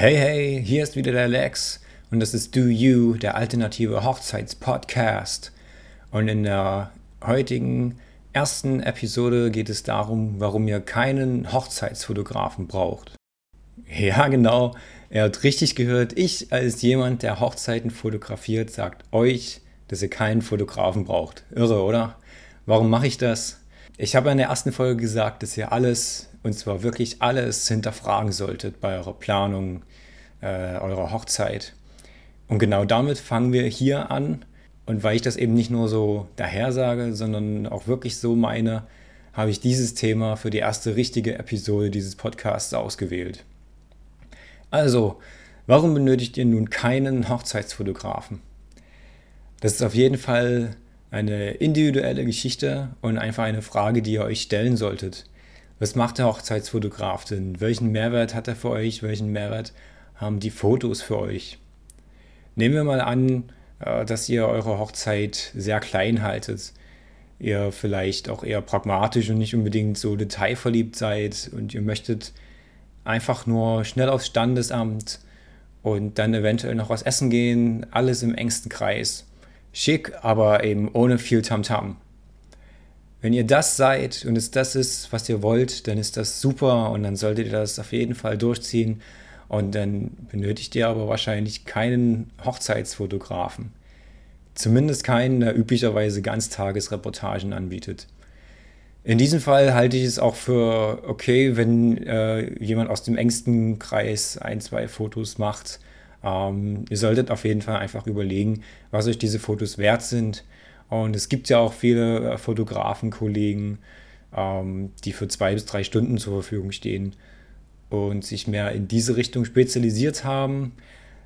Hey, hey, hier ist wieder der Lex und das ist Do You, der alternative Hochzeitspodcast. Und in der heutigen ersten Episode geht es darum, warum ihr keinen Hochzeitsfotografen braucht. Ja, genau, er hat richtig gehört. Ich als jemand, der Hochzeiten fotografiert, sagt euch, dass ihr keinen Fotografen braucht. Irre, oder? Warum mache ich das? Ich habe in der ersten Folge gesagt, dass ihr alles und zwar wirklich alles hinterfragen solltet bei eurer Planung äh, eurer Hochzeit. Und genau damit fangen wir hier an. Und weil ich das eben nicht nur so daher sage, sondern auch wirklich so meine, habe ich dieses Thema für die erste richtige Episode dieses Podcasts ausgewählt. Also, warum benötigt ihr nun keinen Hochzeitsfotografen? Das ist auf jeden Fall eine individuelle Geschichte und einfach eine Frage, die ihr euch stellen solltet. Was macht der Hochzeitsfotograf denn? Welchen Mehrwert hat er für euch? Welchen Mehrwert haben die Fotos für euch? Nehmen wir mal an, äh, dass ihr eure Hochzeit sehr klein haltet. Ihr vielleicht auch eher pragmatisch und nicht unbedingt so detailverliebt seid und ihr möchtet einfach nur schnell aufs Standesamt und dann eventuell noch was essen gehen, alles im engsten Kreis. Schick, aber eben ohne viel Tamtam. -Tam. Wenn ihr das seid und es das ist, was ihr wollt, dann ist das super und dann solltet ihr das auf jeden Fall durchziehen. Und dann benötigt ihr aber wahrscheinlich keinen Hochzeitsfotografen. Zumindest keinen, der üblicherweise Ganztagesreportagen anbietet. In diesem Fall halte ich es auch für okay, wenn äh, jemand aus dem engsten Kreis ein, zwei Fotos macht. Ähm, ihr solltet auf jeden Fall einfach überlegen, was euch diese Fotos wert sind und es gibt ja auch viele äh, Fotografenkollegen, ähm, die für zwei bis drei Stunden zur Verfügung stehen und sich mehr in diese Richtung spezialisiert haben.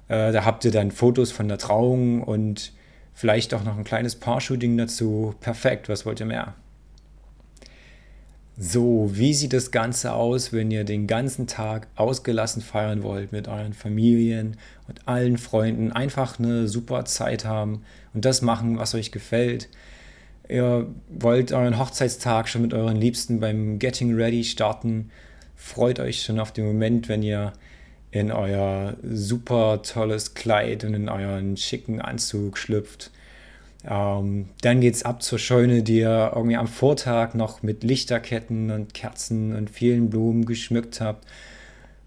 Äh, da habt ihr dann Fotos von der Trauung und vielleicht auch noch ein kleines Paar-Shooting dazu. Perfekt, was wollt ihr mehr? So, wie sieht das Ganze aus, wenn ihr den ganzen Tag ausgelassen feiern wollt mit euren Familien und allen Freunden? Einfach eine super Zeit haben und das machen, was euch gefällt. Ihr wollt euren Hochzeitstag schon mit euren Liebsten beim Getting Ready starten. Freut euch schon auf den Moment, wenn ihr in euer super tolles Kleid und in euren schicken Anzug schlüpft ähm, dann geht es ab zur Scheune, die ihr irgendwie am Vortag noch mit Lichterketten und Kerzen und vielen Blumen geschmückt habt,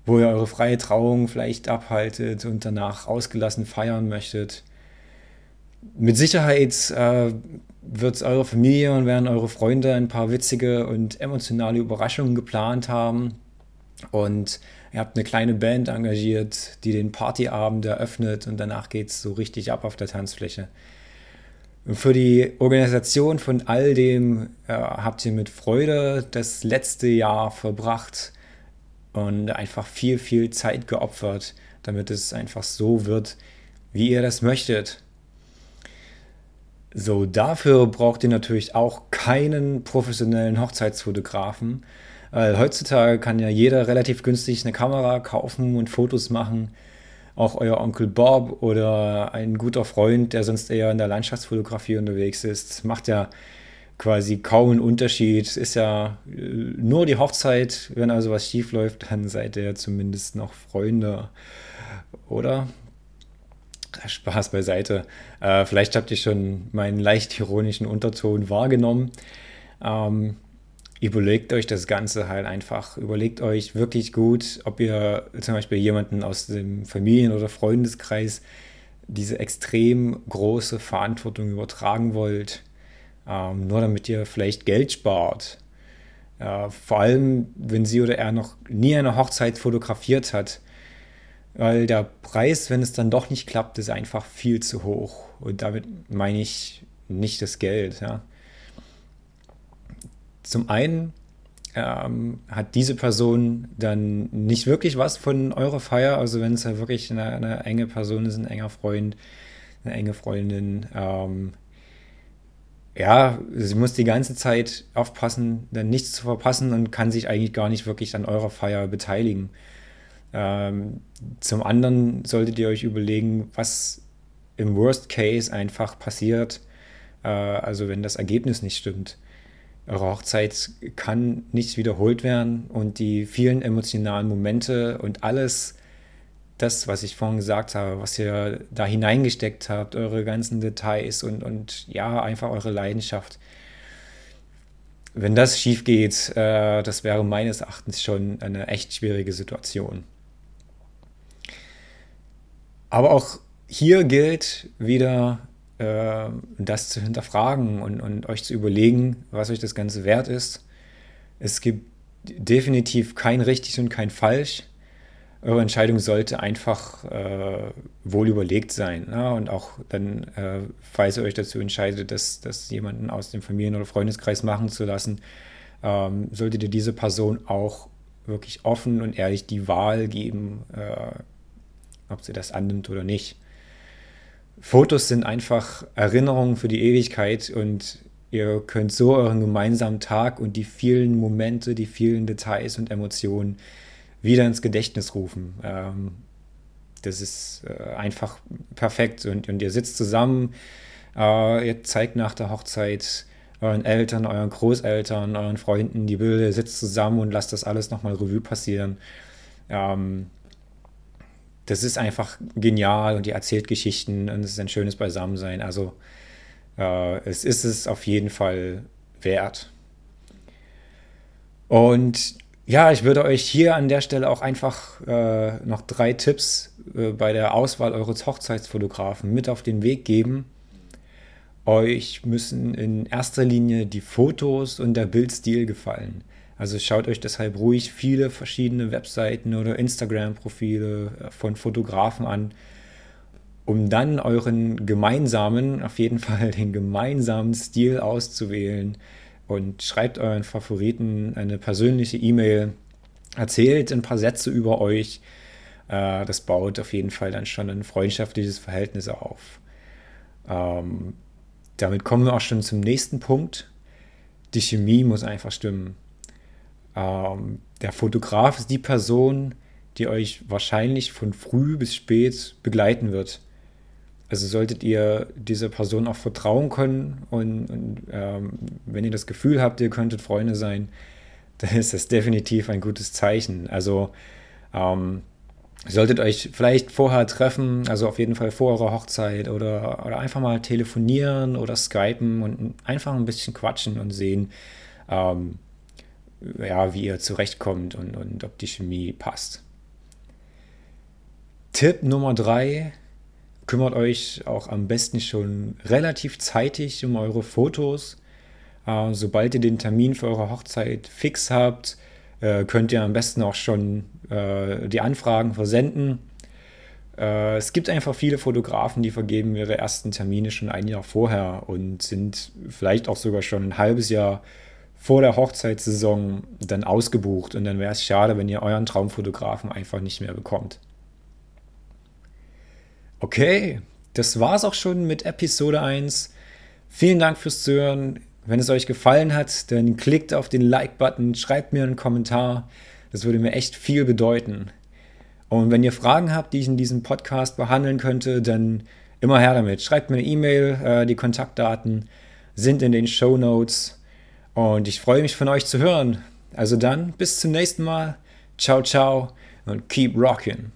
wo ihr eure freie Trauung vielleicht abhaltet und danach ausgelassen feiern möchtet. Mit Sicherheit äh, wird eure Familie und werden eure Freunde ein paar witzige und emotionale Überraschungen geplant haben. Und ihr habt eine kleine Band engagiert, die den Partyabend eröffnet und danach geht es so richtig ab auf der Tanzfläche. Für die Organisation von all dem äh, habt ihr mit Freude das letzte Jahr verbracht und einfach viel, viel Zeit geopfert, damit es einfach so wird, wie ihr das möchtet. So, dafür braucht ihr natürlich auch keinen professionellen Hochzeitsfotografen. Weil heutzutage kann ja jeder relativ günstig eine Kamera kaufen und Fotos machen auch euer Onkel Bob oder ein guter Freund, der sonst eher in der Landschaftsfotografie unterwegs ist, macht ja quasi kaum einen Unterschied. Ist ja äh, nur die Hochzeit, wenn also was schief läuft, dann seid ihr zumindest noch Freunde, oder? Spaß beiseite. Äh, vielleicht habt ihr schon meinen leicht ironischen Unterton wahrgenommen. Ähm, überlegt euch das Ganze halt einfach. Überlegt euch wirklich gut, ob ihr zum Beispiel jemanden aus dem Familien- oder Freundeskreis diese extrem große Verantwortung übertragen wollt, ähm, nur damit ihr vielleicht Geld spart. Äh, vor allem, wenn sie oder er noch nie eine Hochzeit fotografiert hat, weil der Preis, wenn es dann doch nicht klappt, ist einfach viel zu hoch. Und damit meine ich nicht das Geld. Ja. Zum einen ähm, hat diese Person dann nicht wirklich was von eurer Feier, also wenn es ja wirklich eine, eine, enge Person ist, ein enger Freund, eine enge Freundin, ähm, ja, sie muss die ganze Zeit aufpassen, dann nichts zu verpassen und kann sich eigentlich gar nicht wirklich an eurer Feier beteiligen. Ähm, zum anderen solltet ihr euch überlegen, was im Worst Case einfach passiert, äh, also wenn das Ergebnis nicht stimmt. Eure Hochzeit kann nicht wiederholt werden und die vielen emotionalen Momente und alles, das, was ich vorhin gesagt habe, was ihr da hineingesteckt habt, eure ganzen Details und, und ja, einfach eure Leidenschaft. Wenn das schief geht, äh, das wäre meines Erachtens schon eine echt schwierige Situation. Aber auch hier gilt wieder, äh, das zu hinterfragen und, und euch zu überlegen, was euch das Ganze wert ist. Es gibt definitiv kein richtig und kein falsch eure Entscheidung sollte einfach äh, wohl überlegt sein. Ja? Und auch dann, äh, falls ihr euch dazu entscheidet, das, das jemanden aus dem Familien- oder Freundeskreis machen zu lassen, ähm, solltet ihr diese Person auch wirklich offen und ehrlich die Wahl geben, äh, ob sie das annimmt oder nicht. Fotos sind einfach Erinnerungen für die Ewigkeit und ihr könnt so euren gemeinsamen Tag und die vielen Momente, die vielen Details und Emotionen wieder ins Gedächtnis rufen. Ähm, das ist äh, einfach perfekt. Und, und ihr sitzt zusammen, äh, ihr zeigt nach der Hochzeit euren Eltern, euren Großeltern, euren Freunden die Bilder, sitzt zusammen und lasst das alles nochmal Revue passieren. Ähm, das ist einfach genial und ihr erzählt Geschichten und es ist ein schönes Beisammensein. Also äh, es ist es auf jeden Fall wert. Und ja, ich würde euch hier an der Stelle auch einfach äh, noch drei Tipps äh, bei der Auswahl eures Hochzeitsfotografen mit auf den Weg geben. Euch müssen in erster Linie die Fotos und der Bildstil gefallen. Also schaut euch deshalb ruhig viele verschiedene Webseiten oder Instagram-Profile äh, von Fotografen an, um dann euren gemeinsamen, auf jeden Fall den gemeinsamen Stil auszuwählen und schreibt euren Favoriten eine persönliche E-Mail, erzählt ein paar Sätze über euch. Äh, das baut auf jeden Fall dann schon ein freundschaftliches Verhältnis auf. Ähm, damit kommen wir auch schon zum nächsten Punkt. Die Chemie muss einfach stimmen. Ähm, der Fotograf ist die Person, die euch wahrscheinlich von früh bis spät begleiten wird. Also solltet ihr dieser Person auch vertrauen können und, und ähm, wenn ihr das Gefühl habt, ihr könntet Freunde sein, dann ist das definitiv ein gutes Zeichen. Also ähm, solltet euch vielleicht vorher treffen, also auf jeden Fall vor eurer Hochzeit oder, oder einfach mal telefonieren oder skypen und einfach ein bisschen quatschen und sehen, ähm, ja, wie ihr zurechtkommt und, und ob die Chemie passt. Tipp Nummer drei kümmert euch auch am besten schon relativ zeitig um eure Fotos. Äh, sobald ihr den Termin für eure Hochzeit fix habt, äh, könnt ihr am besten auch schon äh, die Anfragen versenden. Äh, es gibt einfach viele Fotografen, die vergeben ihre ersten Termine schon ein Jahr vorher und sind vielleicht auch sogar schon ein halbes Jahr vor der Hochzeitssaison dann ausgebucht. Und dann wäre es schade, wenn ihr euren Traumfotografen einfach nicht mehr bekommt. Okay, das war's auch schon mit Episode 1. Vielen Dank fürs Zuhören. Wenn es euch gefallen hat, dann klickt auf den Like-Button, schreibt mir einen Kommentar. Das würde mir echt viel bedeuten. Und wenn ihr Fragen habt, die ich in diesem Podcast behandeln könnte, dann immer her damit. Schreibt mir eine E-Mail. Äh, die Kontaktdaten sind in den Show Notes. Und ich freue mich von euch zu hören. Also dann, bis zum nächsten Mal. Ciao, ciao und keep rocking.